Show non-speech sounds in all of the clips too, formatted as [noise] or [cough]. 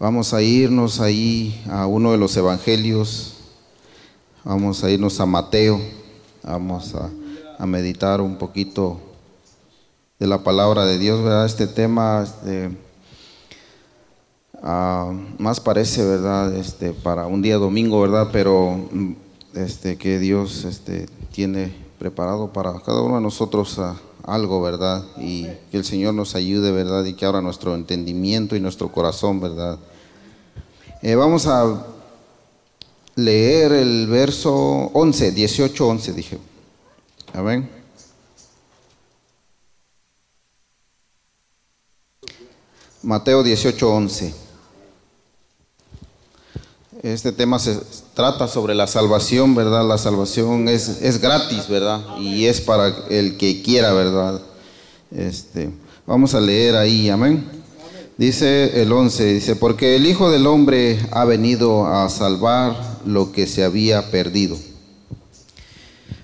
Vamos a irnos ahí a uno de los evangelios, vamos a irnos a Mateo, vamos a, meditar un poquito de la palabra de Dios, ¿verdad? Este tema este, ah, más parece, ¿verdad? Este, para un día domingo, ¿verdad? Pero este, que Dios este, tiene preparado para cada uno de nosotros algo, ¿verdad? Y que el Señor nos ayude, ¿verdad? Y que abra nuestro entendimiento y nuestro corazón, ¿verdad? Eh, vamos a leer el verso 11, 18, 11, dije. Amén. Mateo 18, 11. Este tema se trata sobre la salvación, ¿verdad? La salvación es, es gratis, ¿verdad? Y es para el que quiera, ¿verdad? Este, vamos a leer ahí, amén. Dice el 11, dice, porque el Hijo del Hombre ha venido a salvar lo que se había perdido.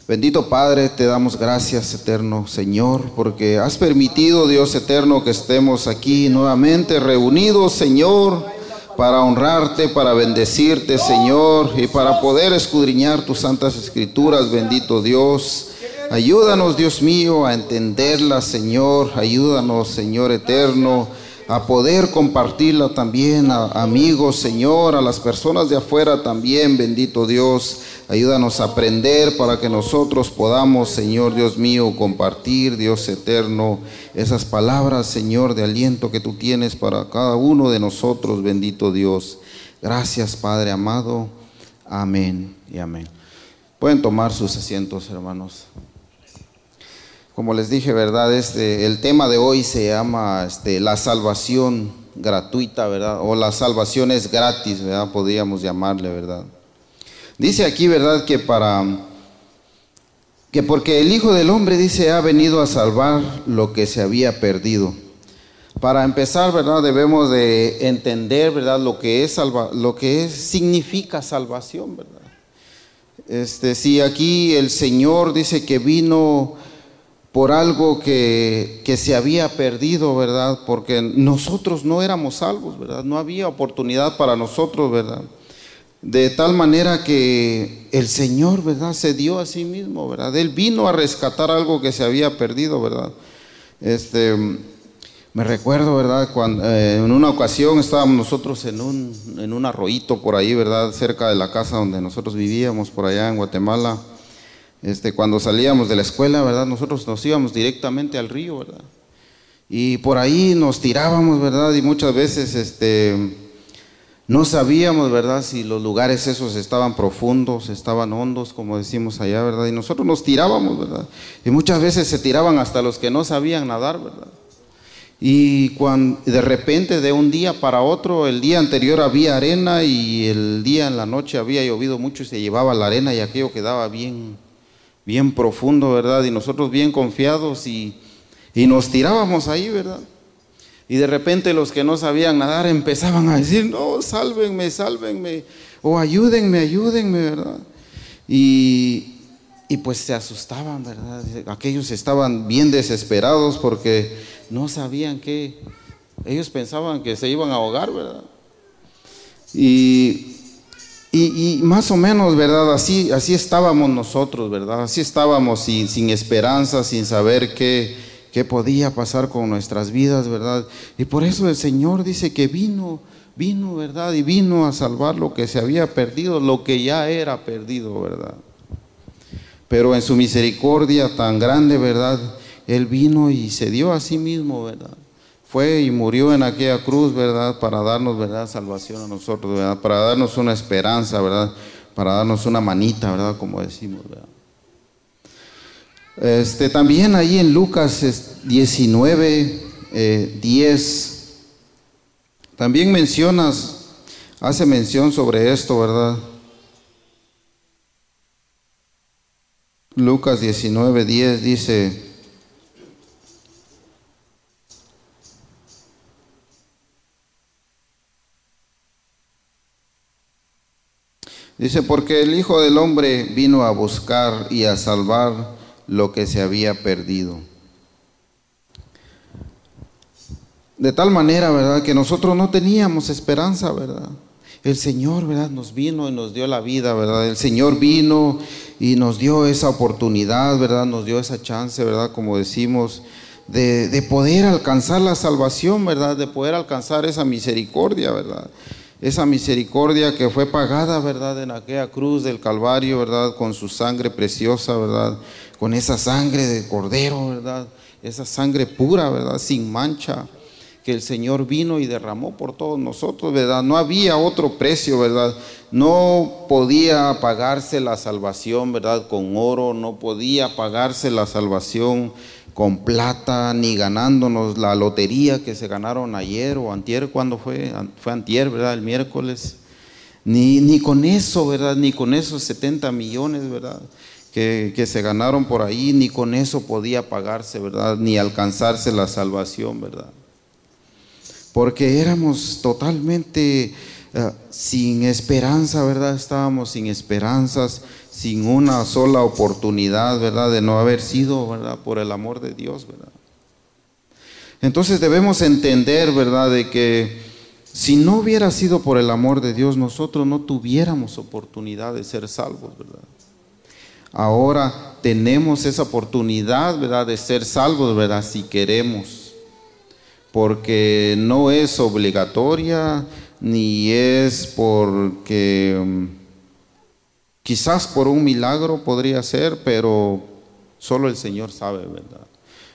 Bendito Padre, te damos gracias, eterno Señor, porque has permitido, Dios eterno, que estemos aquí nuevamente reunidos, Señor, para honrarte, para bendecirte, Señor, y para poder escudriñar tus santas escrituras, bendito Dios. Ayúdanos, Dios mío, a entenderlas, Señor. Ayúdanos, Señor eterno a poder compartirla también a amigos, Señor, a las personas de afuera también, bendito Dios. Ayúdanos a aprender para que nosotros podamos, Señor Dios mío, compartir, Dios eterno, esas palabras, Señor, de aliento que tú tienes para cada uno de nosotros, bendito Dios. Gracias, Padre amado. Amén y amén. Pueden tomar sus asientos, hermanos. Como les dije, ¿verdad? Este, el tema de hoy se llama este, la salvación gratuita, ¿verdad? O la salvación es gratis, ¿verdad? Podríamos llamarle, ¿verdad? Dice aquí, ¿verdad? Que para que porque el Hijo del Hombre dice ha venido a salvar lo que se había perdido. Para empezar, ¿verdad? Debemos de entender, ¿verdad? Lo que es salva, lo que es, significa salvación, ¿verdad? Este, si aquí el Señor dice que vino por algo que, se había perdido, ¿verdad? Porque nosotros no éramos salvos, ¿verdad? No había oportunidad para nosotros, ¿verdad? De tal manera que el Señor, ¿verdad? Se dio a sí mismo, ¿verdad? Él vino a rescatar algo que se había perdido, ¿verdad? Este, me recuerdo, ¿verdad? Cuando eh, en una ocasión estábamos nosotros en un, en un arroyito por ahí, ¿verdad? Cerca de la casa donde nosotros vivíamos, por allá en Guatemala. Este, cuando salíamos de la escuela, ¿verdad? Nosotros nos íbamos directamente al río, ¿verdad? Y por ahí nos tirábamos, ¿verdad? Y muchas veces este, no sabíamos, ¿verdad? Si los lugares esos estaban profundos, estaban hondos, como decimos allá, ¿verdad? Y nosotros nos tirábamos, ¿verdad? Y muchas veces se tiraban hasta los que no sabían nadar, ¿verdad? Y cuando de repente de un día para otro, el día anterior había arena y el día en la noche había llovido mucho y se llevaba la arena y aquello quedaba bien, bien profundo, ¿verdad? Y nosotros bien confiados y, nos tirábamos ahí, ¿verdad? Y de repente los que no sabían nadar empezaban a decir, no, sálvenme, sálvenme, o ayúdenme, ayúdenme, ¿verdad? Y, y pues se asustaban, ¿verdad? Aquellos estaban bien desesperados porque no sabían qué. Ellos pensaban que se iban a ahogar, ¿verdad? Y y, más o menos, ¿verdad? Así, así estábamos nosotros, ¿verdad? Así estábamos sin, sin esperanza, sin saber qué, qué podía pasar con nuestras vidas, ¿verdad? Y por eso el Señor dice que vino, vino, ¿verdad? Y vino a salvar lo que se había perdido, lo que ya era perdido, ¿verdad? Pero en su misericordia tan grande, ¿verdad? Él vino y se dio a sí mismo, ¿verdad? Fue y murió en aquella cruz, ¿verdad? Para darnos, ¿verdad? Salvación a nosotros, ¿verdad? Para darnos una esperanza, ¿verdad? Para darnos una manita, ¿verdad? Como decimos, ¿verdad? Este, también ahí en Lucas 19, 10, eh, también mencionas, hace mención sobre esto, ¿verdad? Lucas 19, 10 dice, Dice, porque el Hijo del Hombre vino a buscar y a salvar lo que se había perdido. de tal manera, ¿verdad? Que nosotros no teníamos esperanza, ¿verdad? El Señor, ¿verdad? Nos vino y nos dio la vida, ¿verdad? El Señor vino y nos dio esa oportunidad, ¿verdad? Nos dio esa chance, ¿verdad? Como decimos, de, de poder alcanzar la salvación, ¿verdad? De poder alcanzar esa misericordia, ¿verdad? Esa misericordia que fue pagada, ¿verdad? En aquella cruz del Calvario, ¿verdad? Con su sangre preciosa, ¿verdad? Con esa sangre de cordero, ¿verdad? Esa sangre pura, ¿verdad? Sin mancha que el Señor vino y derramó por todos nosotros, ¿verdad? No había otro precio, ¿verdad? No podía pagarse la salvación, ¿verdad? Con oro, no podía pagarse la salvación con plata, ni ganándonos la lotería que se ganaron ayer o antier, cuando fue? Fue antier, ¿verdad? El miércoles. Ni, ni con eso, ¿verdad? Ni con esos 70 millones, ¿verdad? Que, que se ganaron por ahí, ni con eso podía pagarse, ¿verdad? Ni alcanzarse la salvación, ¿verdad? porque éramos totalmente eh, sin esperanza, ¿verdad? Estábamos sin esperanzas, sin una sola oportunidad, ¿verdad? De no haber sido, ¿verdad? Por el amor de Dios, ¿verdad? Entonces debemos entender, ¿verdad? De que si no hubiera sido por el amor de Dios, nosotros no tuviéramos oportunidad de ser salvos, ¿verdad? Ahora tenemos esa oportunidad, ¿verdad? De ser salvos, ¿verdad? Si queremos porque no es obligatoria ni es porque mm, quizás por un milagro podría ser, pero solo el Señor sabe, ¿verdad?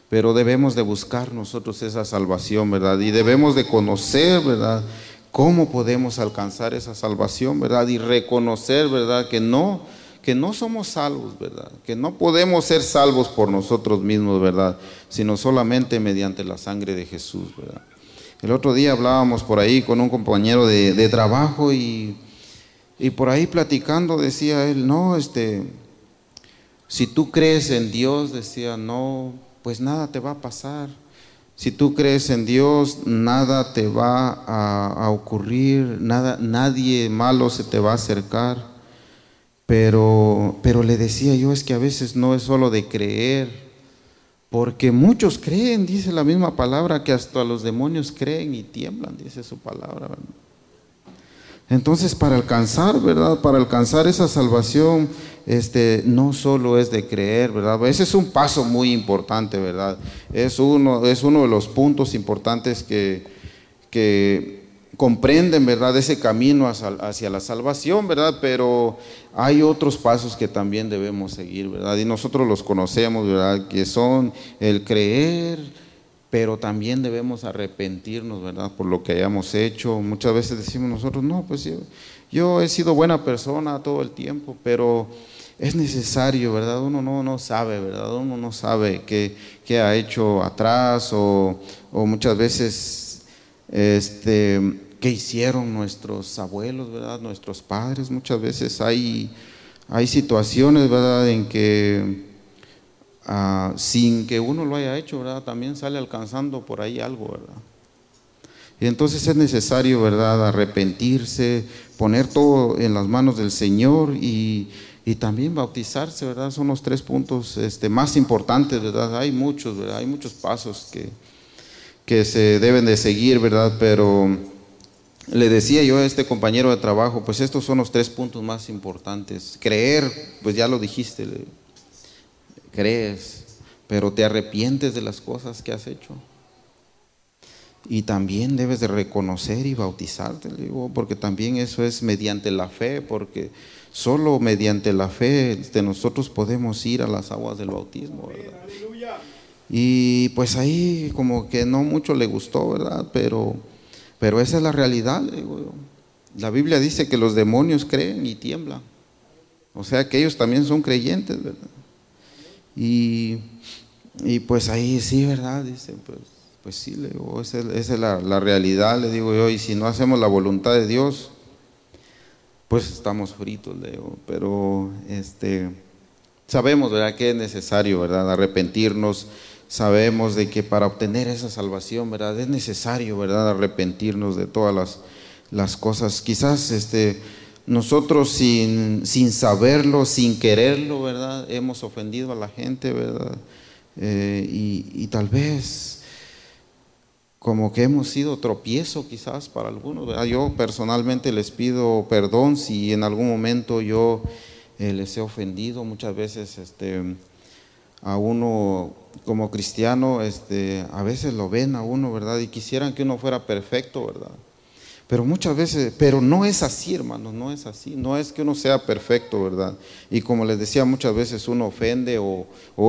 Pero debemos de buscar nosotros esa salvación, ¿verdad? Y debemos de conocer, ¿verdad? ¿Cómo podemos alcanzar esa salvación, ¿verdad? Y reconocer, ¿verdad? Que no que no somos salvos, ¿verdad? Que no podemos ser salvos por nosotros mismos, ¿verdad? Sino solamente mediante la sangre de Jesús, ¿verdad? El otro día hablábamos por ahí con un compañero de, trabajo y, y, por ahí platicando decía él, no, este, si tú crees en Dios, decía, no, pues nada te va a pasar. Si tú crees en Dios, nada te va a, a ocurrir, nada, nadie malo se te va a acercar. Pero, pero le decía yo, es que a veces no es solo de creer, porque muchos creen, dice la misma palabra, que hasta los demonios creen y tiemblan, dice su palabra. Entonces, para alcanzar, ¿verdad? Para alcanzar esa salvación, este, no solo es de creer, ¿verdad? Ese es un paso muy importante, ¿verdad? Es uno, es uno de los puntos importantes que, que comprenden, ¿verdad?, ese camino hacia la salvación, ¿verdad? Pero hay otros pasos que también debemos seguir, ¿verdad? Y nosotros los conocemos, ¿verdad? Que son el creer, pero también debemos arrepentirnos, ¿verdad? Por lo que hayamos hecho. Muchas veces decimos nosotros, no, pues yo, he sido buena persona todo el tiempo, pero es necesario, ¿verdad? Uno no, no sabe, ¿verdad? Uno no sabe qué, qué ha hecho atrás o, muchas veces este, que hicieron nuestros abuelos, ¿verdad? Nuestros padres. Muchas veces hay, hay situaciones, ¿verdad? En que ah, sin que uno lo haya hecho, ¿verdad? También sale alcanzando por ahí algo, ¿verdad? Y entonces es necesario, ¿verdad? Arrepentirse, poner todo en las manos del Señor y, y también bautizarse, ¿verdad? Son los tres puntos este, más importantes, ¿verdad? Hay muchos, ¿verdad? Hay muchos pasos que, que se deben de seguir, ¿verdad? Pero le decía yo a este compañero de trabajo, pues estos son los tres puntos más importantes. Creer, pues ya lo dijiste, crees, pero te arrepientes de las cosas que has hecho. Y también debes de reconocer y bautizarte, digo, porque también eso es mediante la fe, porque solo mediante la fe de nosotros podemos ir a las aguas del bautismo, ¿verdad? Y pues ahí como que no mucho le gustó, ¿verdad? Pero pero esa es la realidad. La Biblia dice que los demonios creen y tiemblan. O sea que ellos también son creyentes, ¿verdad? Y, pues ahí sí, ¿verdad? Dice, pues, pues sí, le digo, esa, es la, la, realidad, le digo yo. Y si no hacemos la voluntad de Dios, pues estamos fritos, le digo. Pero este, sabemos, ¿verdad? Que es necesario, ¿verdad? Arrepentirnos sabemos de que para obtener esa salvación, ¿verdad? Es necesario, ¿verdad? Arrepentirnos de todas las, las cosas. Quizás este, nosotros sin, sin, saberlo, sin quererlo, ¿verdad? Hemos ofendido a la gente, ¿verdad? Eh, y, tal vez como que hemos sido tropiezo quizás para algunos. Yo personalmente les pido perdón si en algún momento yo eh, les he ofendido. Muchas veces este, a uno como cristiano, este, a veces lo ven a uno, ¿verdad? Y quisieran que uno fuera perfecto, ¿verdad? Pero muchas veces, pero no es así, hermanos, no es así. No es que uno sea perfecto, ¿verdad? Y como les decía, muchas veces uno ofende o,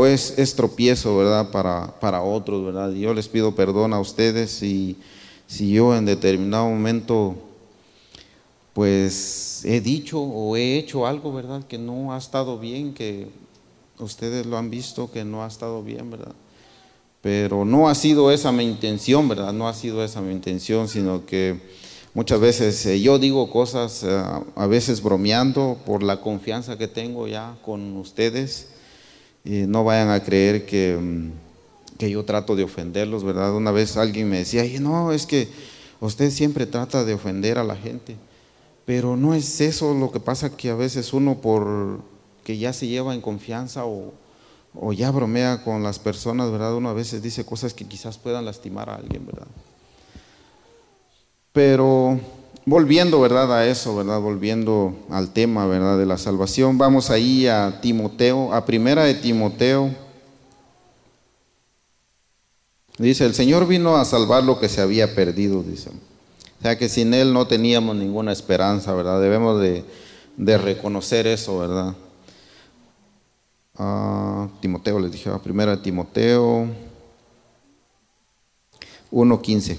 es, es, tropiezo, ¿verdad? Para, para otros, ¿verdad? Y yo les pido perdón a ustedes si, si yo en determinado momento, pues he dicho o he hecho algo, ¿verdad? Que no ha estado bien, que ustedes lo han visto, que no ha estado bien, ¿verdad? Pero no ha sido esa mi intención, ¿verdad? No ha sido esa mi intención, sino que Muchas veces eh, yo digo cosas, eh, a veces bromeando por la confianza que tengo ya con ustedes. Y no vayan a creer que, mm, que yo trato de ofenderlos, ¿verdad? Una vez alguien me decía, no, es que usted siempre trata de ofender a la gente. Pero no es eso lo que pasa que a veces uno por que ya se lleva en confianza o, o ya bromea con las personas, ¿verdad? Uno a veces dice cosas que quizás puedan lastimar a alguien, ¿verdad? Pero volviendo, ¿verdad? A eso, ¿verdad? Volviendo al tema, ¿verdad? De la salvación, vamos ahí a Timoteo, a primera de Timoteo. Dice, el Señor vino a salvar lo que se había perdido, dice. O sea que sin Él no teníamos ninguna esperanza, ¿verdad? Debemos de, reconocer eso, ¿verdad? Ah, Timoteo, les dije, a primera de Timoteo 1.15.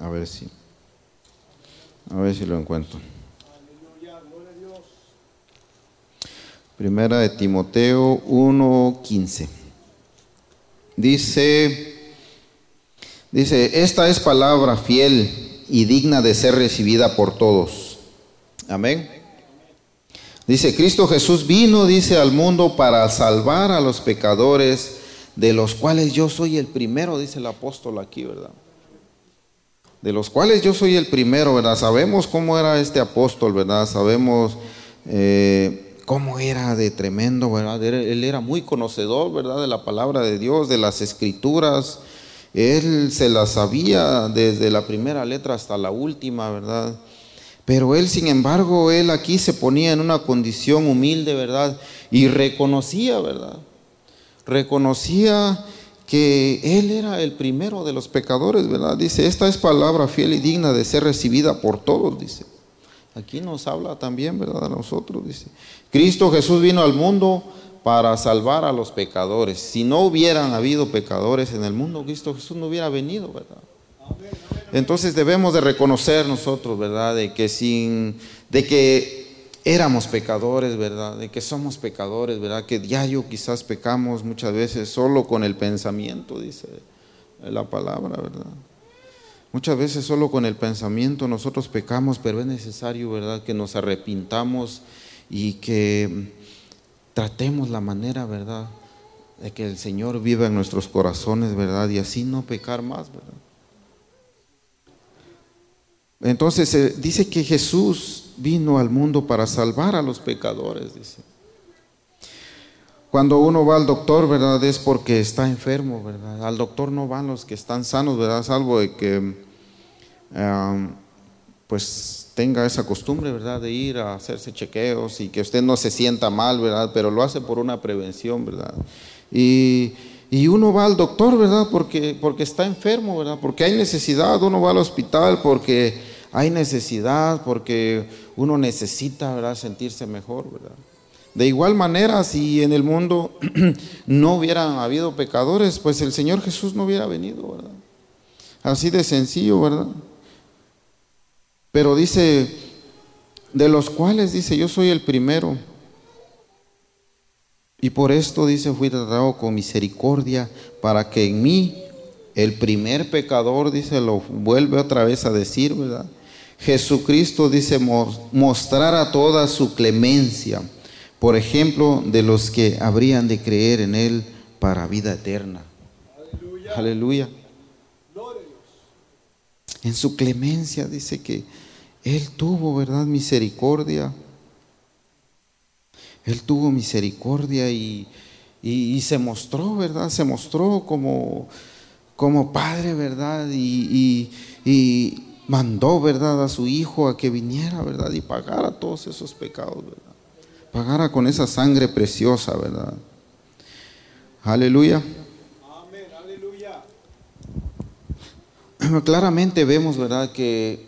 A ver si. A ver si lo encuentro. Primera de Timoteo 1:15. Dice Dice, "Esta es palabra fiel y digna de ser recibida por todos." Amén. Dice, Cristo Jesús vino, dice, al mundo para salvar a los pecadores, de los cuales yo soy el primero, dice el apóstol aquí, ¿verdad? De los cuales yo soy el primero, ¿verdad? Sabemos cómo era este apóstol, ¿verdad? Sabemos eh, cómo era de tremendo, ¿verdad? Él era muy conocedor, ¿verdad? De la palabra de Dios, de las escrituras. Él se las sabía desde la primera letra hasta la última, ¿verdad? Pero él, sin embargo, él aquí se ponía en una condición humilde, ¿verdad? Y reconocía, ¿verdad? Reconocía que Él era el primero de los pecadores, ¿verdad? Dice, esta es palabra fiel y digna de ser recibida por todos, dice. Aquí nos habla también, ¿verdad? A nosotros, dice. Cristo Jesús vino al mundo para salvar a los pecadores. Si no hubieran habido pecadores en el mundo, Cristo Jesús no hubiera venido, ¿verdad? Entonces debemos de reconocer nosotros, ¿verdad? De que sin, de que éramos pecadores, ¿verdad? De que somos pecadores, ¿verdad? Que diario quizás pecamos muchas veces solo con el pensamiento, dice la palabra, ¿verdad? Muchas veces solo con el pensamiento nosotros pecamos, pero es necesario, ¿verdad? Que nos arrepintamos y que tratemos la manera, ¿verdad? De que el Señor viva en nuestros corazones, ¿verdad? Y así no pecar más, ¿verdad? Entonces eh, dice que Jesús vino al mundo para salvar a los pecadores, dice. Cuando uno va al doctor, ¿verdad? Es porque está enfermo, ¿verdad? Al doctor no van los que están sanos, ¿verdad? Salvo de que, pues, tenga esa costumbre, ¿verdad? De ir a hacerse chequeos y que usted no se sienta mal, ¿verdad? Pero lo hace por una prevención, ¿verdad? Y, y uno va al doctor, ¿verdad? Porque, porque está enfermo, ¿verdad? Porque hay necesidad, uno va al hospital porque hay necesidad porque uno necesita ¿verdad? sentirse mejor. ¿verdad? De igual manera, si en el mundo [clears throat] no hubieran habido pecadores, pues el Señor Jesús no hubiera venido. ¿verdad? Así de sencillo, ¿verdad? Pero dice, de los cuales dice, yo soy el primero. Y por esto dice, fui tratado con misericordia para que en mí el primer pecador, dice, lo vuelve otra vez a decir, ¿verdad? Jesucristo dice mostrar a toda su clemencia, por ejemplo, de los que habrían de creer en Él para vida eterna. Aleluya. Aleluya. En su clemencia dice que Él tuvo, ¿verdad? Misericordia. Él tuvo misericordia y, y, se mostró, ¿verdad? Se mostró como como padre, ¿verdad? Y, y, mandó, ¿verdad? A su hijo a que viniera, ¿verdad? Y pagara todos esos pecados, ¿verdad? Pagara con esa sangre preciosa, ¿verdad? Aleluya. Amén, aleluya. [clears throat] Claramente vemos, ¿verdad? Que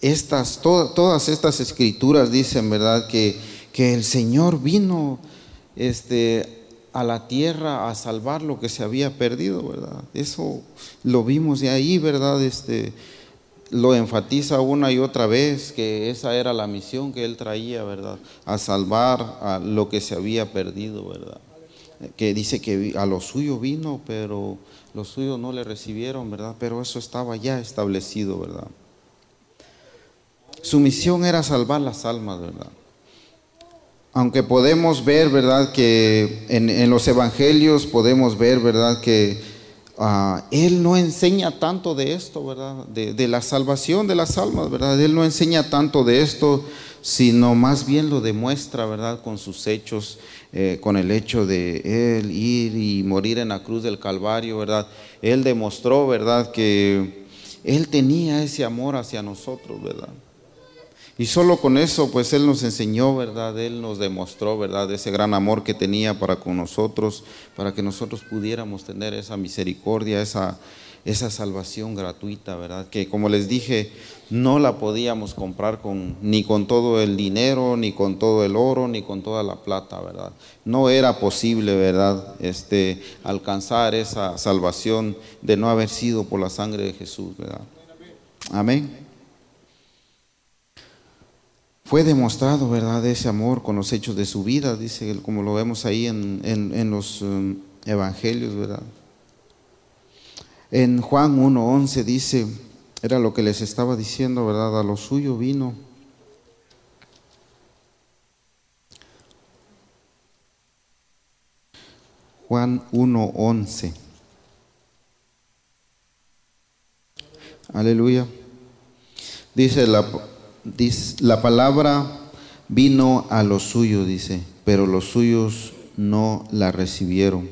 estas, todas estas escrituras dicen, ¿verdad? Que, que el Señor vino, este, a la tierra a salvar lo que se había perdido, ¿verdad? Eso lo vimos de ahí, ¿verdad? Este, lo enfatiza una y otra vez que esa era la misión que él traía, ¿verdad? A salvar a lo que se había perdido, ¿verdad? Que dice que a lo suyo vino, pero los suyos no le recibieron, ¿verdad? Pero eso estaba ya establecido, ¿verdad? Su misión era salvar las almas, ¿verdad? Aunque podemos ver, ¿verdad? Que en, los evangelios podemos ver, ¿verdad? Que ah, Él no enseña tanto de esto, ¿verdad? De, la salvación de las almas, ¿verdad? Él no enseña tanto de esto, sino más bien lo demuestra, ¿verdad? Con sus hechos, eh, con el hecho de Él ir y morir en la cruz del Calvario, ¿verdad? Él demostró, ¿verdad? Que Él tenía ese amor hacia nosotros, ¿verdad? Y solo con eso, pues Él nos enseñó, ¿verdad? Él nos demostró, ¿verdad? Ese gran amor que tenía para con nosotros, para que nosotros pudiéramos tener esa misericordia, esa, esa salvación gratuita, ¿verdad? Que como les dije, no la podíamos comprar con, ni con todo el dinero, ni con todo el oro, ni con toda la plata, ¿verdad? No era posible, ¿verdad? Este, alcanzar esa salvación de no haber sido por la sangre de Jesús, ¿verdad? Amén fue demostrado, ¿verdad?, ese amor con los hechos de su vida, dice, como lo vemos ahí en, los um, evangelios, ¿verdad? En Juan 1.11 dice, era lo que les estaba diciendo, ¿verdad? A lo suyo vino. Juan 1.11. Aleluya. Dice la, la palabra vino a los suyos, dice, pero los suyos no la recibieron.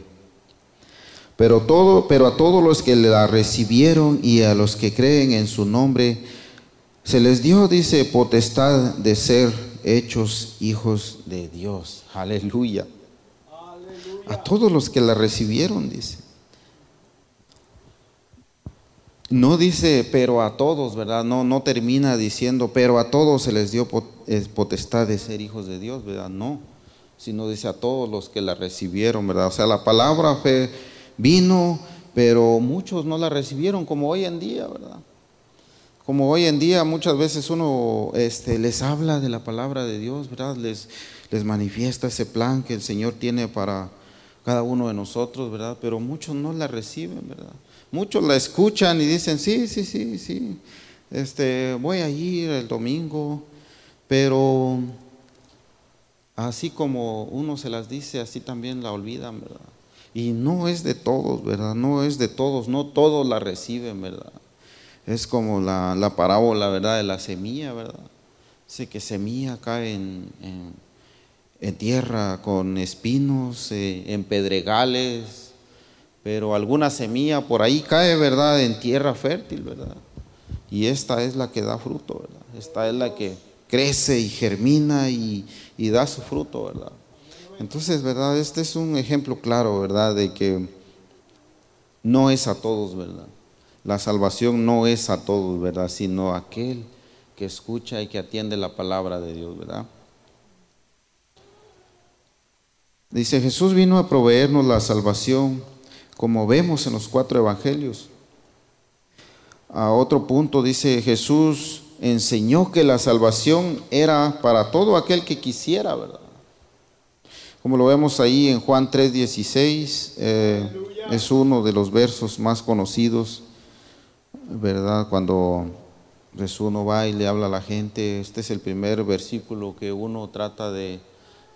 Pero, todo, pero a todos los que la recibieron y a los que creen en su nombre, se les dio, dice, potestad de ser hechos hijos de Dios. Aleluya. A todos los que la recibieron, dice. No dice, pero a todos, ¿verdad? No, no termina diciendo, pero a todos se les dio potestad de ser hijos de Dios, ¿verdad? No, sino dice a todos los que la recibieron, ¿verdad? O sea, la palabra vino, pero muchos no la recibieron, como hoy en día, ¿verdad? Como hoy en día muchas veces uno este, les habla de la palabra de Dios, ¿verdad? Les, les manifiesta ese plan que el Señor tiene para cada uno de nosotros, ¿verdad? Pero muchos no la reciben, ¿verdad? Muchos la escuchan y dicen, sí, sí, sí, sí, este, voy a ir el domingo, pero así como uno se las dice, así también la olvidan, ¿verdad? Y no es de todos, ¿verdad? No es de todos, no todos la reciben, ¿verdad? Es como la, parábola, ¿verdad? De la semilla, ¿verdad? Dice que semilla cae en, en, tierra con espinos, eh, en pedregales, pero alguna semilla por ahí cae, ¿verdad? En tierra fértil, ¿verdad? Y esta es la que da fruto, ¿verdad? Esta es la que crece y germina y, da su fruto, ¿verdad? Entonces, ¿verdad? Este es un ejemplo claro, ¿verdad? De que no es a todos, ¿verdad? La salvación no es a todos, ¿verdad? Sino a aquel que escucha y que atiende la palabra de Dios, ¿verdad? Dice, Jesús vino a proveernos la salvación como vemos en los cuatro evangelios. A otro punto dice Jesús enseñó que la salvación era para todo aquel que quisiera, ¿verdad? Como lo vemos ahí en Juan 3:16, eh, es uno de los versos más conocidos, ¿verdad? Cuando Jesús no va y le habla a la gente, este es el primer versículo que uno trata de,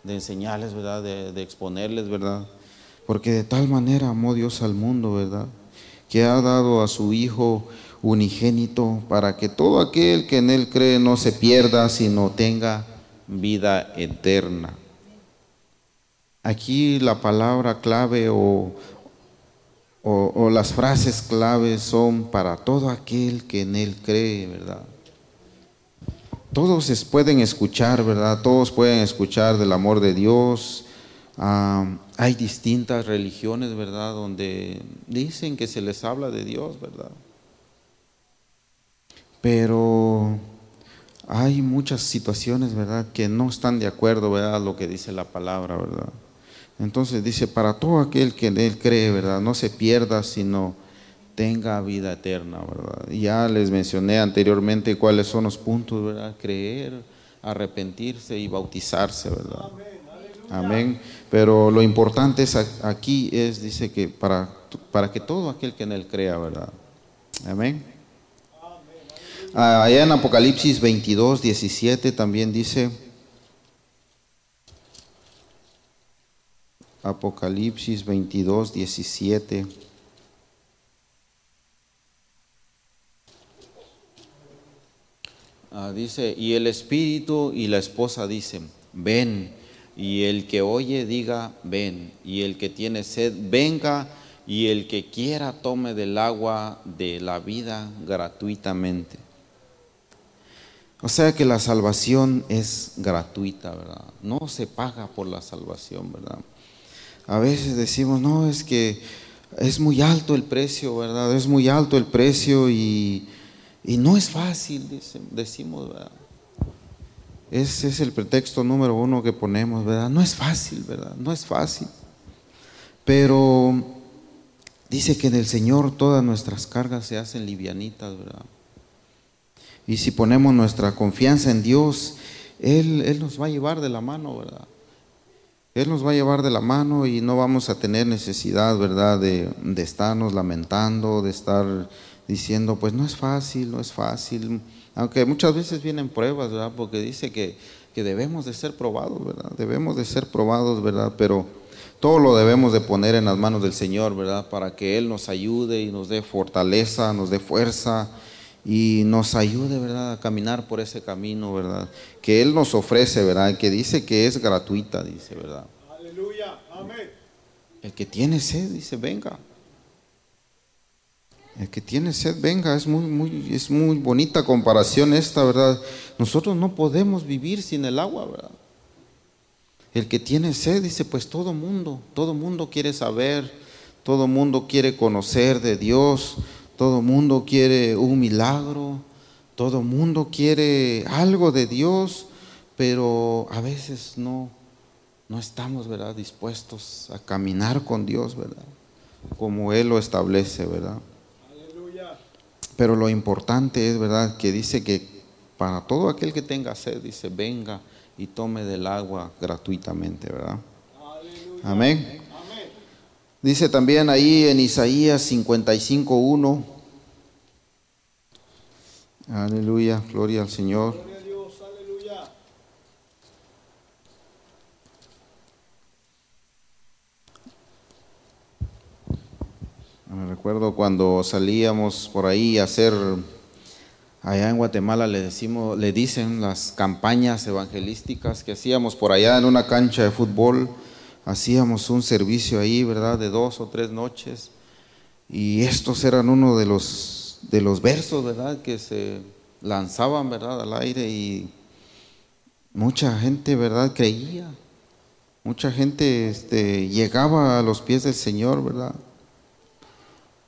enseñarles, ¿verdad? de exponerles, ¿verdad? Porque de tal manera amó Dios al mundo, ¿verdad? Que ha dado a su Hijo unigénito para que todo aquel que en Él cree no se pierda, sino tenga vida eterna. Aquí la palabra clave o, o, las frases claves son para todo aquel que en Él cree, ¿verdad? Todos pueden escuchar, ¿verdad? Todos pueden escuchar del amor de Dios. Hay distintas religiones, ¿verdad? Donde dicen que se les habla de Dios, ¿verdad? Pero hay muchas situaciones, ¿verdad? Que no están de acuerdo, ¿verdad? a Lo que dice la palabra, ¿verdad? Entonces dice, para todo aquel que en Él cree, ¿verdad? No se pierda, sino tenga vida eterna, ¿verdad? Ya les mencioné anteriormente cuáles son los puntos, ¿verdad? Creer, arrepentirse y bautizarse, ¿verdad? Amén. Pero lo importante es aquí es, dice que para, para que todo aquel que en Él crea, ¿verdad? Amén. Ah, Allá en Apocalipsis 22, 17 también dice, Apocalipsis 22, 17. Ah, dice, y el espíritu y la esposa dicen, ven, y el que oye diga, ven, y el que tiene sed, venga, y el que quiera tome del agua de la vida gratuitamente. O sea que la salvación es gratuita, ¿verdad? No se paga por la salvación, ¿verdad? A veces decimos, no, es que es muy alto el precio, ¿verdad? Es muy alto el precio y, y no es fácil, decimos, ¿verdad? Ese es el pretexto número uno que ponemos, ¿verdad? No es fácil, ¿verdad? No es fácil. Pero dice que en el Señor todas nuestras cargas se hacen livianitas, ¿verdad? Y si ponemos nuestra confianza en Dios, Él, Él nos va a llevar de la mano, ¿verdad? Él nos va a llevar de la mano y no vamos a tener necesidad, ¿verdad?, de, de estarnos lamentando, de estar diciendo, pues no es fácil, no es fácil. Aunque muchas veces vienen pruebas, ¿verdad? Porque dice que, que debemos de ser probados, ¿verdad? Debemos de ser probados, ¿verdad? Pero todo lo debemos de poner en las manos del Señor, ¿verdad? Para que Él nos ayude y nos dé fortaleza, nos dé fuerza y nos ayude, ¿verdad?, a caminar por ese camino, ¿verdad?, que Él nos ofrece, ¿verdad?, que dice que es gratuita, dice, ¿verdad? Aleluya. Amén. El que tiene sed, dice, venga. El que tiene sed, venga. Es muy, muy, es muy bonita comparación esta, ¿verdad? Nosotros no podemos vivir sin el agua, ¿verdad? El que tiene sed, dice, pues todo mundo, todo mundo quiere saber, todo mundo quiere conocer de Dios, todo mundo quiere un milagro, todo mundo quiere algo de Dios, pero a veces no, no estamos, ¿verdad?, dispuestos a caminar con Dios, ¿verdad? Como Él lo establece, ¿verdad? Pero lo importante es, ¿verdad?, que dice que para todo aquel que tenga sed, dice, venga y tome del agua gratuitamente, ¿verdad? Aleluya. Amén. Amén. Dice también ahí en Isaías 55.1. Aleluya, gloria al Señor. Gloria a Dios. Aleluya. Me recuerdo cuando salíamos por ahí a hacer, allá en Guatemala le decimos, le dicen las campañas evangelísticas que hacíamos por allá en una cancha de fútbol, hacíamos un servicio ahí, ¿verdad? De dos o tres noches. Y estos eran uno de los, de los versos, ¿verdad? Que se lanzaban, ¿verdad? Al aire y mucha gente, ¿verdad? Creía. Mucha gente este, llegaba a los pies del Señor, ¿verdad?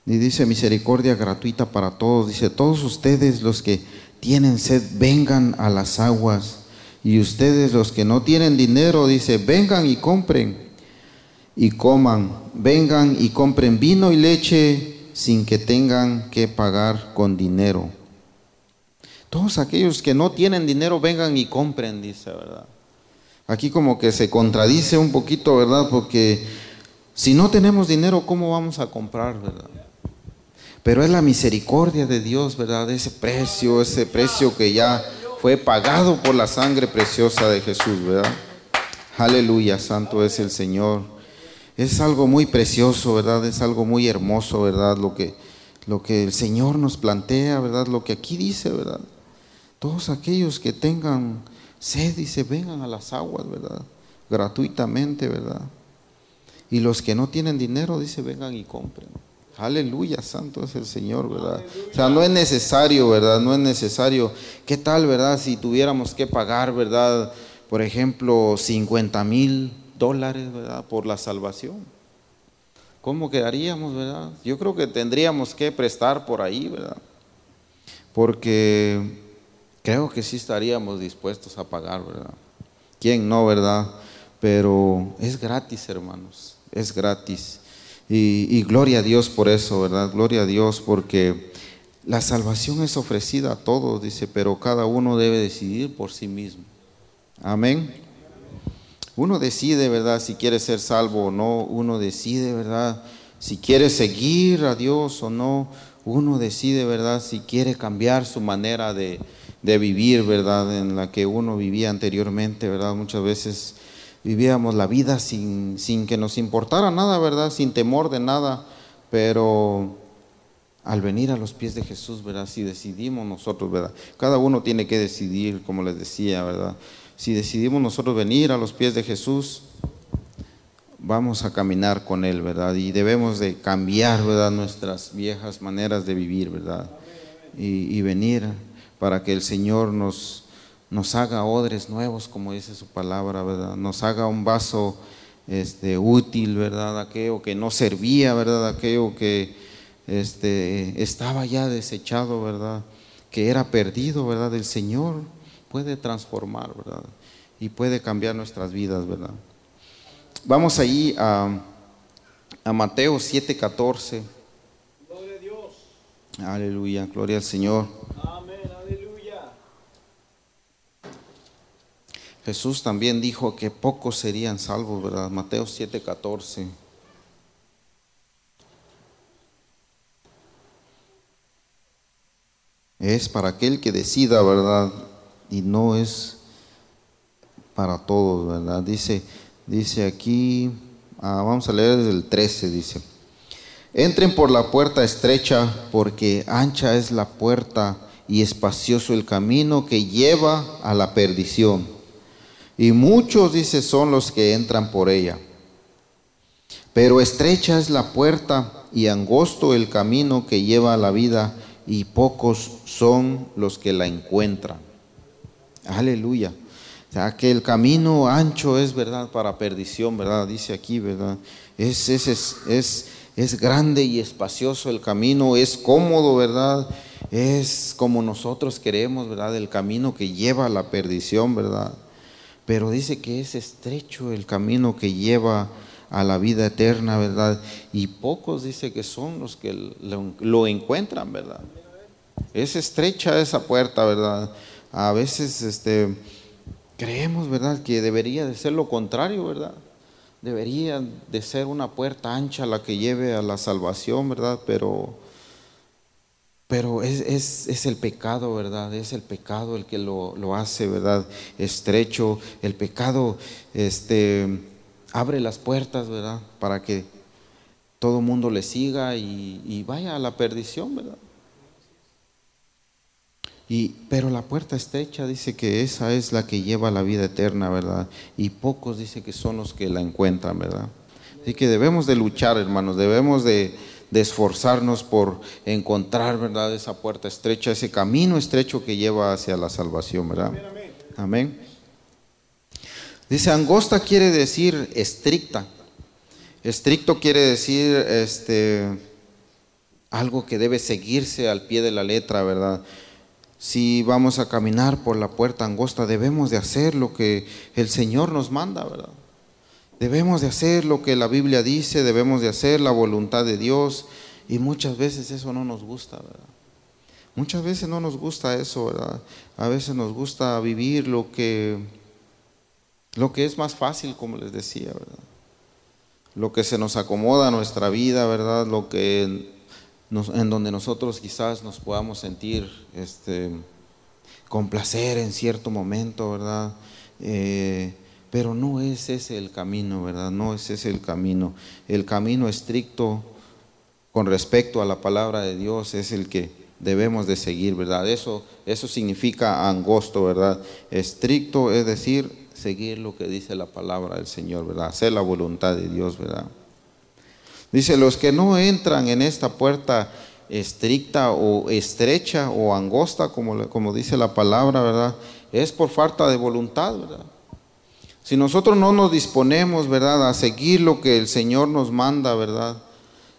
Y dice misericordia gratuita para todos. Dice, todos ustedes los que tienen sed, vengan a las aguas. Y ustedes los que no tienen dinero, dice, vengan y compren y coman. Vengan y compren vino y leche sin que tengan que pagar con dinero. Todos aquellos que no tienen dinero, vengan y compren, dice, ¿verdad? Aquí como que se contradice un poquito, ¿verdad? Porque si no tenemos dinero, ¿cómo vamos a comprar, verdad? Pero es la misericordia de Dios, ¿verdad? Ese precio, ese precio que ya fue pagado por la sangre preciosa de Jesús, ¿verdad? Aleluya, santo es el Señor. Es algo muy precioso, ¿verdad? Es algo muy hermoso, ¿verdad? Lo que, lo que el Señor nos plantea, ¿verdad? Lo que aquí dice, ¿verdad? Todos aquellos que tengan sed, dice, vengan a las aguas, ¿verdad? Gratuitamente, ¿verdad? Y los que no tienen dinero, dice, vengan y compren. Aleluya, santo es el Señor, ¿verdad? O sea, no es necesario, ¿verdad? No es necesario. ¿Qué tal, verdad? Si tuviéramos que pagar, ¿verdad? Por ejemplo, 50 mil dólares, ¿verdad? Por la salvación. ¿Cómo quedaríamos, verdad? Yo creo que tendríamos que prestar por ahí, ¿verdad? Porque creo que sí estaríamos dispuestos a pagar, ¿verdad? ¿Quién no, verdad? Pero es gratis, hermanos, es gratis. Y, gloria a Dios por eso, ¿verdad? Gloria a Dios porque la salvación es ofrecida a todos, dice, pero cada uno debe decidir por sí mismo. Amén. Uno decide, ¿verdad? Si quiere ser salvo o no. Uno decide, ¿verdad? Si quiere seguir a Dios o no. Uno decide, ¿verdad? Si quiere cambiar su manera de, de vivir, ¿verdad? En la que uno vivía anteriormente, ¿verdad? Muchas veces vivíamos la vida sin, sin que nos importara nada, ¿verdad? Sin temor de nada. Pero al venir a los pies de Jesús, ¿verdad? Si decidimos nosotros, ¿verdad? Cada uno tiene que decidir, como les decía, ¿verdad? Si decidimos nosotros venir a los pies de Jesús, vamos a caminar con Él, ¿verdad? Y debemos de cambiar, ¿verdad? Nuestras viejas maneras de vivir, ¿verdad? Y, y venir para que el Señor nos, nos haga odres nuevos, como dice su palabra, ¿verdad? Nos haga un vaso este, útil, ¿verdad? Aquello que no servía, ¿verdad? Aquello que este, estaba ya desechado, ¿verdad? Que era perdido, ¿verdad? El Señor puede transformar, ¿verdad? Y puede cambiar nuestras vidas, ¿verdad? Vamos ahí a, a Mateo 7:14. Gloria a Dios. Aleluya, gloria al Señor. Amén. Aleluya. Jesús también dijo que pocos serían salvos, ¿verdad? Mateo 7:14. Es para aquel que decida, ¿verdad? Y no es para todos, ¿verdad? Dice, dice aquí, ah, vamos a leer desde el 13, dice. Entren por la puerta estrecha, porque ancha es la puerta y espacioso el camino que lleva a la perdición. Y muchos, dice, son los que entran por ella. Pero estrecha es la puerta y angosto el camino que lleva a la vida, y pocos son los que la encuentran. Aleluya. O sea, que el camino ancho es, ¿verdad? Para perdición, ¿verdad? Dice aquí, ¿verdad? Es, es, es, es, es grande y espacioso el camino, es cómodo, ¿verdad? Es como nosotros queremos, ¿verdad? El camino que lleva a la perdición, ¿verdad? Pero dice que es estrecho el camino que lleva a la vida eterna, ¿verdad? Y pocos dice que son los que lo, encuentran, ¿verdad? Es estrecha esa puerta, ¿verdad? A veces este, creemos, ¿verdad?, que debería de ser lo contrario, ¿verdad? Debería de ser una puerta ancha la que lleve a la salvación, ¿verdad? Pero, pero es, es, es el pecado, ¿verdad? Es el pecado el que lo, lo hace, ¿verdad? Estrecho. El pecado este, abre las puertas, ¿verdad? Para que todo el mundo le siga y, y vaya a la perdición, ¿verdad? Y, pero la puerta estrecha dice que esa es la que lleva a la vida eterna, ¿verdad? Y pocos dice que son los que la encuentran, ¿verdad? Así que debemos de luchar, hermanos, debemos de, de esforzarnos por encontrar, ¿verdad? Esa puerta estrecha, ese camino estrecho que lleva hacia la salvación, ¿verdad? Amén. Dice, angosta quiere decir estricta. Estricto quiere decir este, algo que debe seguirse al pie de la letra, ¿verdad? Si vamos a caminar por la puerta angosta, debemos de hacer lo que el Señor nos manda, ¿verdad? Debemos de hacer lo que la Biblia dice, debemos de hacer la voluntad de Dios y muchas veces eso no nos gusta, ¿verdad? Muchas veces no nos gusta eso, ¿verdad? A veces nos gusta vivir lo que lo que es más fácil, como les decía, ¿verdad? Lo que se nos acomoda a nuestra vida, ¿verdad? Lo que nos- en donde nosotros quizás nos podamos sentir este, con placer en cierto momento, ¿verdad? Eh, pero no es ese el camino, ¿verdad? No es ese el camino. El camino estricto con respecto a la palabra de Dios es el que debemos de seguir, ¿verdad? Eso, eso significa angosto, ¿verdad? Estricto es decir, seguir lo que dice la palabra del Señor, ¿verdad? Hacer la voluntad de Dios, ¿verdad? Dice, los que no entran en esta puerta estricta o estrecha o angosta, como, como dice la palabra, ¿verdad? Es por falta de voluntad, ¿verdad? Si nosotros no nos disponemos, ¿verdad?, a seguir lo que el Señor nos manda, ¿verdad?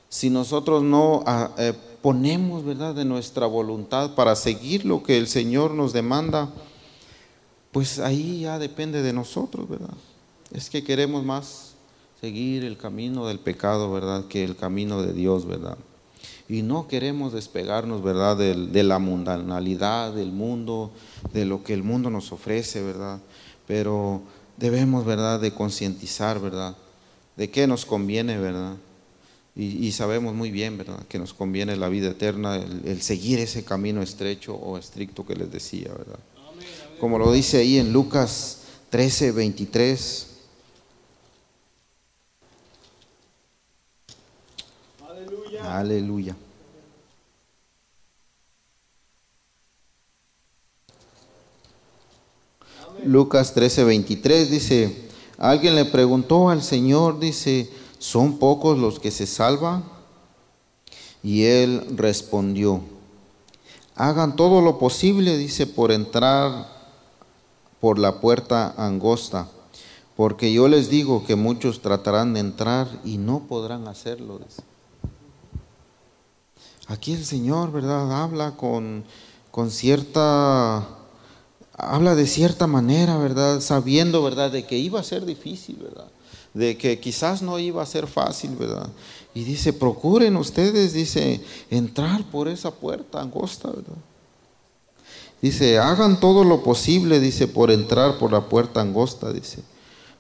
Si nosotros no eh, ponemos, ¿verdad?, de nuestra voluntad para seguir lo que el Señor nos demanda, pues ahí ya depende de nosotros, ¿verdad? Es que queremos más seguir el camino del pecado, ¿verdad?, que el camino de Dios, ¿verdad? Y no queremos despegarnos, ¿verdad?, de, de la mundanalidad del mundo, de lo que el mundo nos ofrece, ¿verdad? Pero debemos, ¿verdad?, de concientizar, ¿verdad?, de qué nos conviene, ¿verdad? Y, sabemos muy bien, ¿verdad?, que nos conviene la vida eterna, el, seguir ese camino estrecho o estricto que les decía, ¿verdad? Como lo dice ahí en Lucas 13, 23. Aleluya. Lucas 13, 23 dice, alguien le preguntó al Señor, dice, ¿son pocos los que se salvan? Y él respondió, hagan todo lo posible, dice, por entrar por la puerta angosta, porque yo les digo que muchos tratarán de entrar y no podrán hacerlo. Aquí el Señor, ¿verdad? Habla con, con cierta, habla de cierta manera, ¿verdad? Sabiendo, ¿verdad? De que iba a ser difícil, ¿verdad? de que quizás no iba a ser fácil, ¿verdad? Y dice, procuren ustedes, dice, entrar por esa puerta angosta, ¿verdad? Dice, hagan todo lo posible, dice, por entrar por la puerta angosta, dice.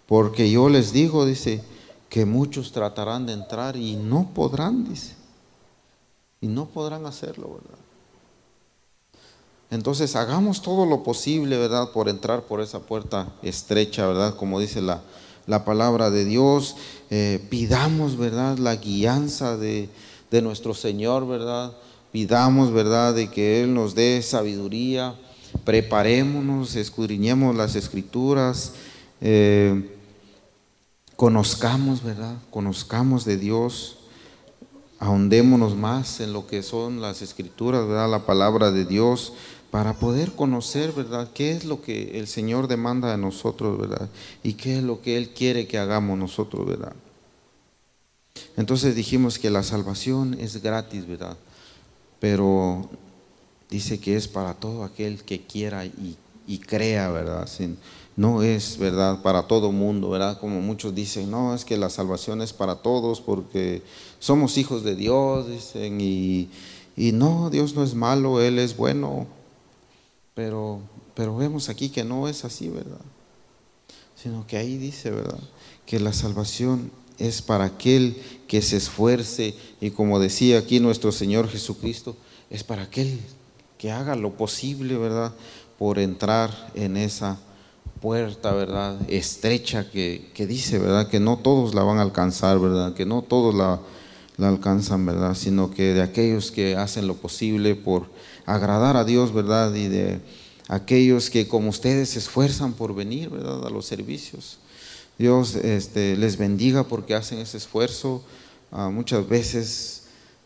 Porque yo les digo, dice, que muchos tratarán de entrar y no podrán, dice. Y no podrán hacerlo, ¿verdad? Entonces, hagamos todo lo posible, ¿verdad? Por entrar por esa puerta estrecha, ¿verdad? Como dice la, la palabra de Dios, eh, pidamos, ¿verdad?, la guianza de, nuestro Señor, ¿verdad? Pidamos, ¿verdad?, de que Él nos dé sabiduría, preparémonos, escudriñemos las escrituras, eh, conozcamos, ¿verdad? Conozcamos de Dios, ahondémonos más en lo que son las escrituras, ¿verdad? La palabra de Dios para poder conocer, ¿verdad?, qué es lo que el Señor demanda de nosotros, ¿verdad? Y qué es lo que Él quiere que hagamos nosotros, ¿verdad? Entonces dijimos que la salvación es gratis, ¿verdad? Pero dice que es para todo aquel que quiera y, crea, ¿verdad? no es, ¿verdad? Para todo mundo, ¿verdad? Como muchos dicen, no, es que la salvación es para todos porque somos hijos de Dios, dicen, y, y no, Dios no es malo, Él es bueno, pero, pero vemos aquí que no es así, ¿verdad? Sino que ahí dice, ¿verdad? Que la salvación es para aquel que se esfuerce y como decía aquí nuestro Señor Jesucristo, es para aquel que haga lo posible, ¿verdad? Por entrar en esa puerta, ¿verdad? Estrecha que, dice, ¿verdad? Que no todos la van a alcanzar, ¿verdad? Que no todos la, la alcanzan, ¿verdad? Sino que de aquellos que hacen lo posible por agradar a Dios, ¿verdad? Y de aquellos que como ustedes se esfuerzan por venir, ¿verdad? A los servicios. Dios este, les bendiga porque hacen ese esfuerzo. Ah, muchas veces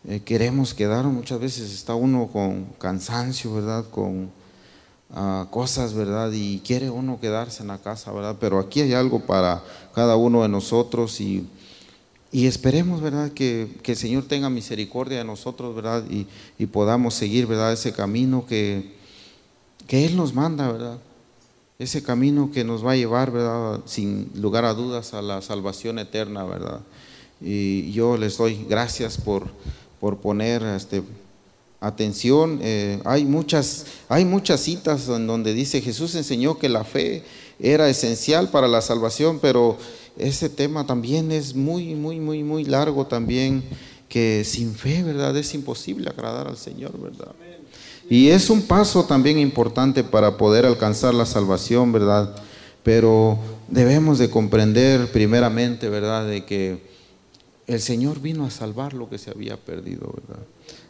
eh, queremos quedar, muchas veces está uno con cansancio, ¿verdad? Con ah, cosas, ¿verdad? Y quiere uno quedarse en la casa, ¿verdad? Pero aquí hay algo para cada uno de nosotros y y esperemos, ¿verdad?, que, el Señor tenga misericordia de nosotros, ¿verdad? Y, podamos seguir, ¿verdad?, ese camino que, que Él nos manda, ¿verdad? Ese camino que nos va a llevar, ¿verdad?, sin lugar a dudas a la salvación eterna, ¿verdad? Y yo les doy gracias por, por poner este, atención. Eh, hay, muchas, hay muchas citas en donde dice Jesús enseñó que la fe era esencial para la salvación, pero ese tema también es muy, muy, muy, muy largo también, que sin fe, ¿verdad? Es imposible agradar al Señor, ¿verdad? Y es un paso también importante para poder alcanzar la salvación, ¿verdad? Pero debemos de comprender primeramente, ¿verdad? De que el Señor vino a salvar lo que se había perdido, ¿verdad?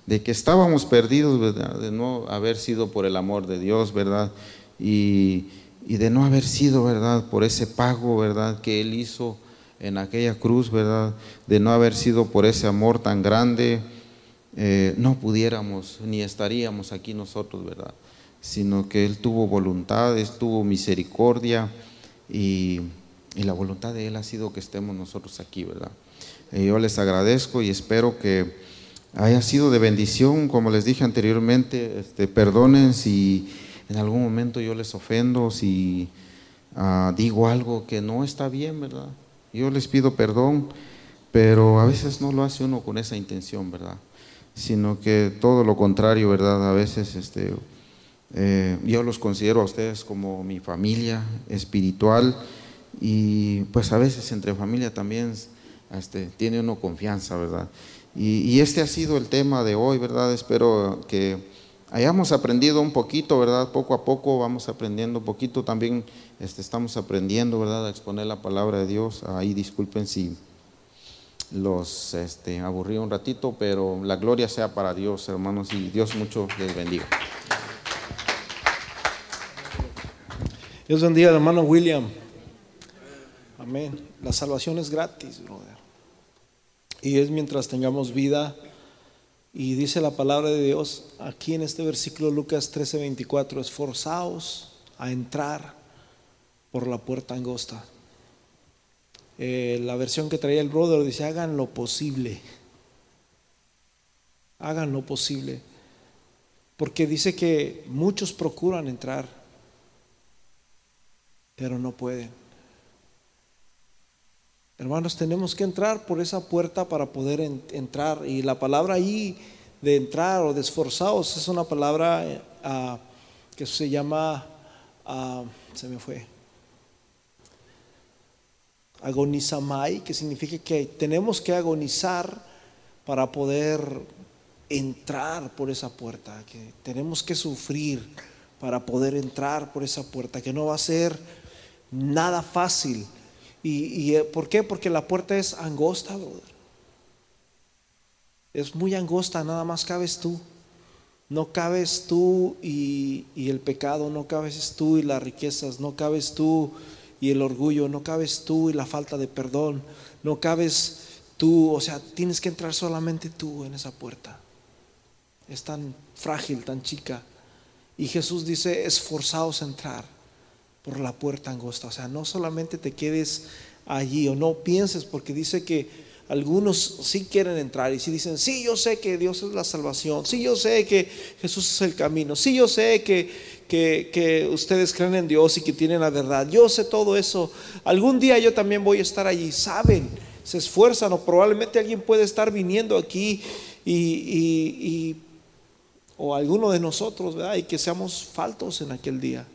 De que estábamos perdidos, ¿verdad? De no haber sido por el amor de Dios, ¿verdad? Y y de no haber sido, ¿verdad? Por ese pago, ¿verdad? Que Él hizo en aquella cruz, ¿verdad? De no haber sido por ese amor tan grande, eh, no pudiéramos ni estaríamos aquí nosotros, ¿verdad? Sino que Él tuvo voluntad, Él tuvo misericordia y, y la voluntad de Él ha sido que estemos nosotros aquí, ¿verdad? Eh, yo les agradezco y espero que haya sido de bendición, como les dije anteriormente, este, perdonen si en algún momento yo les ofendo, si ah, digo algo que no está bien, ¿verdad? Yo les pido perdón, pero a veces no lo hace uno con esa intención, ¿verdad? Sino que todo lo contrario, ¿verdad? A veces este, eh, yo los considero a ustedes como mi familia espiritual y pues a veces entre familia también este, tiene uno confianza, ¿verdad? Y, y, este ha sido el tema de hoy, ¿verdad? Espero que hayamos aprendido un poquito, ¿verdad? Poco a poco vamos aprendiendo un poquito. También este, estamos aprendiendo, ¿verdad? A exponer la palabra de Dios. Ahí disculpen si los este, aburrí un ratito, pero la gloria sea para Dios, hermanos, y Dios mucho les bendiga. Dios bendiga hermano William. Amén. La salvación es gratis, brother. Y es mientras tengamos vida. Y dice la palabra de Dios aquí en este versículo Lucas 13:24, esforzaos a entrar por la puerta angosta. Eh, la versión que traía el brother dice, hagan lo posible. Hagan lo posible. Porque dice que muchos procuran entrar, pero no pueden. Hermanos, tenemos que entrar por esa puerta para poder en, entrar. Y la palabra ahí de entrar o de esforzados es una palabra uh, que se llama, se me fue, agonizamai, que significa que tenemos que agonizar para poder entrar por esa puerta, que tenemos que sufrir para poder entrar por esa puerta, que no va a ser nada fácil ¿Y, y por qué? Porque la puerta es angosta, brother. Es muy angosta, nada más cabes tú. No cabes tú y, y, el pecado, no cabes tú y las riquezas, no cabes tú y el orgullo, no cabes tú y la falta de perdón, no cabes tú, o sea, tienes que entrar solamente tú en esa puerta. Es tan frágil, tan chica. Y Jesús dice, esforzaos a entrar por la puerta angosta. O sea, no solamente te quedes allí o no pienses, porque dice que algunos sí quieren entrar y sí dicen, sí, yo sé que Dios es la salvación, sí, yo sé que Jesús es el camino, sí, yo sé que, que, que ustedes creen en Dios y que tienen la verdad, yo sé todo eso, algún día yo también voy a estar allí, saben, se esfuerzan o probablemente alguien puede estar viniendo aquí y, y, y o alguno de nosotros, ¿verdad? Y que seamos faltos en aquel día.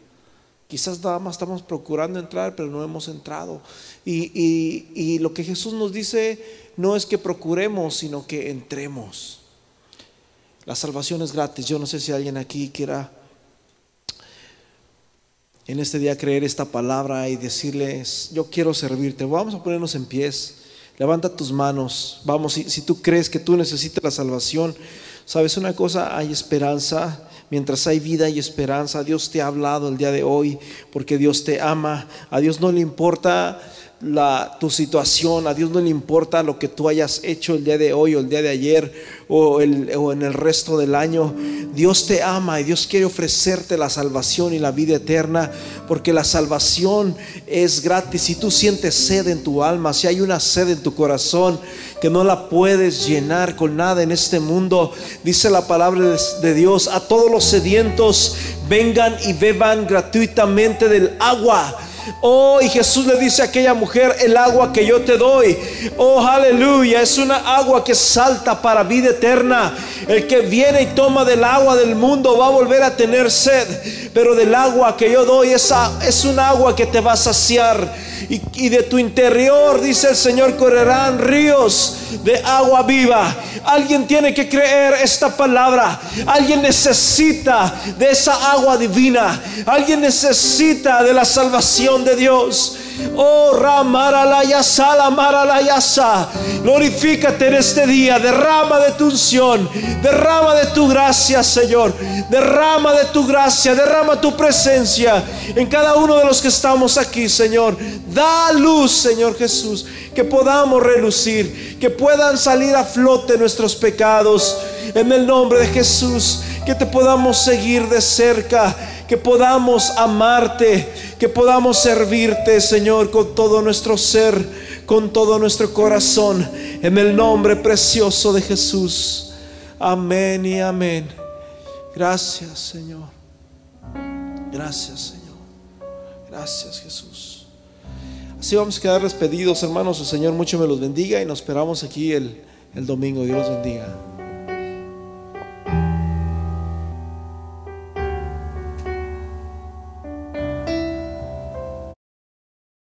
Quizás nada más estamos procurando entrar, pero no hemos entrado. Y, y, lo que Jesús nos dice no es que procuremos, sino que entremos. La salvación es gratis. Yo no sé si alguien aquí quiera en este día creer esta palabra y decirles, yo quiero servirte. Vamos a ponernos en pies. Levanta tus manos. Vamos, si, si tú crees que tú necesitas la salvación, sabes una cosa, hay esperanza Mientras hay vida y esperanza, Dios te ha hablado el día de hoy porque Dios te ama. A Dios no le importa tu situación, a Dios no le importa lo que tú hayas hecho el día de hoy o el día de ayer o, el, o, en el resto del año. Dios te ama y Dios quiere ofrecerte la salvación y la vida eterna porque la salvación es gratis. Si tú sientes sed en tu alma, si hay una sed en tu corazón que no la puedes llenar con nada en este mundo, dice la palabra de Dios, a todos los sedientos vengan y beban gratuitamente del agua Oh, y Jesús le dice a aquella mujer, el agua que yo te doy, oh, aleluya, es una agua que salta para vida eterna. El que viene y toma del agua del mundo va a volver a tener sed, pero del agua que yo doy, esa es un agua que te va a saciar. Y, de tu interior, dice el Señor, correrán ríos de agua viva. Alguien tiene que creer esta palabra. Alguien necesita de esa agua divina. Alguien necesita de la salvación de Dios. Oh, Ramaralayasa, Marayasa. Glorifícate en este día. Derrama de tu unción. Derrama de tu gracia, Señor. Derrama de tu gracia. Derrama tu presencia en cada uno de los que estamos aquí, Señor. Da luz, Señor Jesús. Que podamos relucir. Que puedan salir a flote nuestros pecados. En el nombre de Jesús. Que te podamos seguir de cerca que podamos amarte, que podamos servirte, Señor, con todo nuestro ser, con todo nuestro corazón, en el nombre precioso de Jesús. Amén y amén. Gracias, Señor. Gracias, Señor. Gracias, Jesús. Así vamos a quedar despedidos, hermanos. El Señor mucho me los bendiga y nos esperamos aquí el, el domingo. Dios los bendiga.